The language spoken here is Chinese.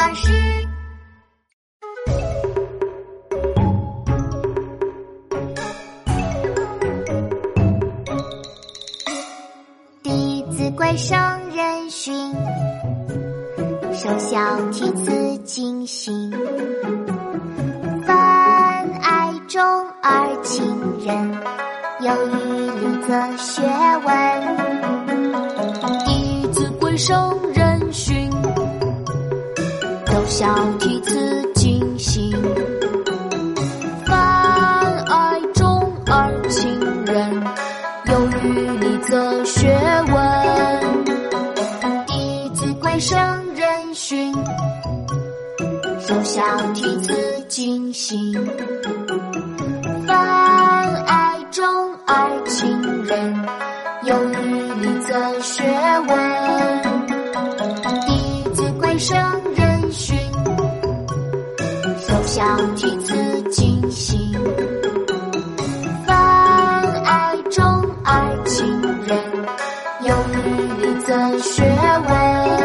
巴士。《弟子规》圣人训，首孝悌次谨信，泛爱众而亲仁，有余力则学文。《弟子规》圣人训，首孝悌慈谨信，泛爱众而亲仁，有余力则学问。《弟子规》圣人训，首孝悌慈谨信，泛爱众而亲仁，有余力则学问。《弟子规》圣人，首孝悌慈谨信，泛爱众而亲仁，有余力则学文。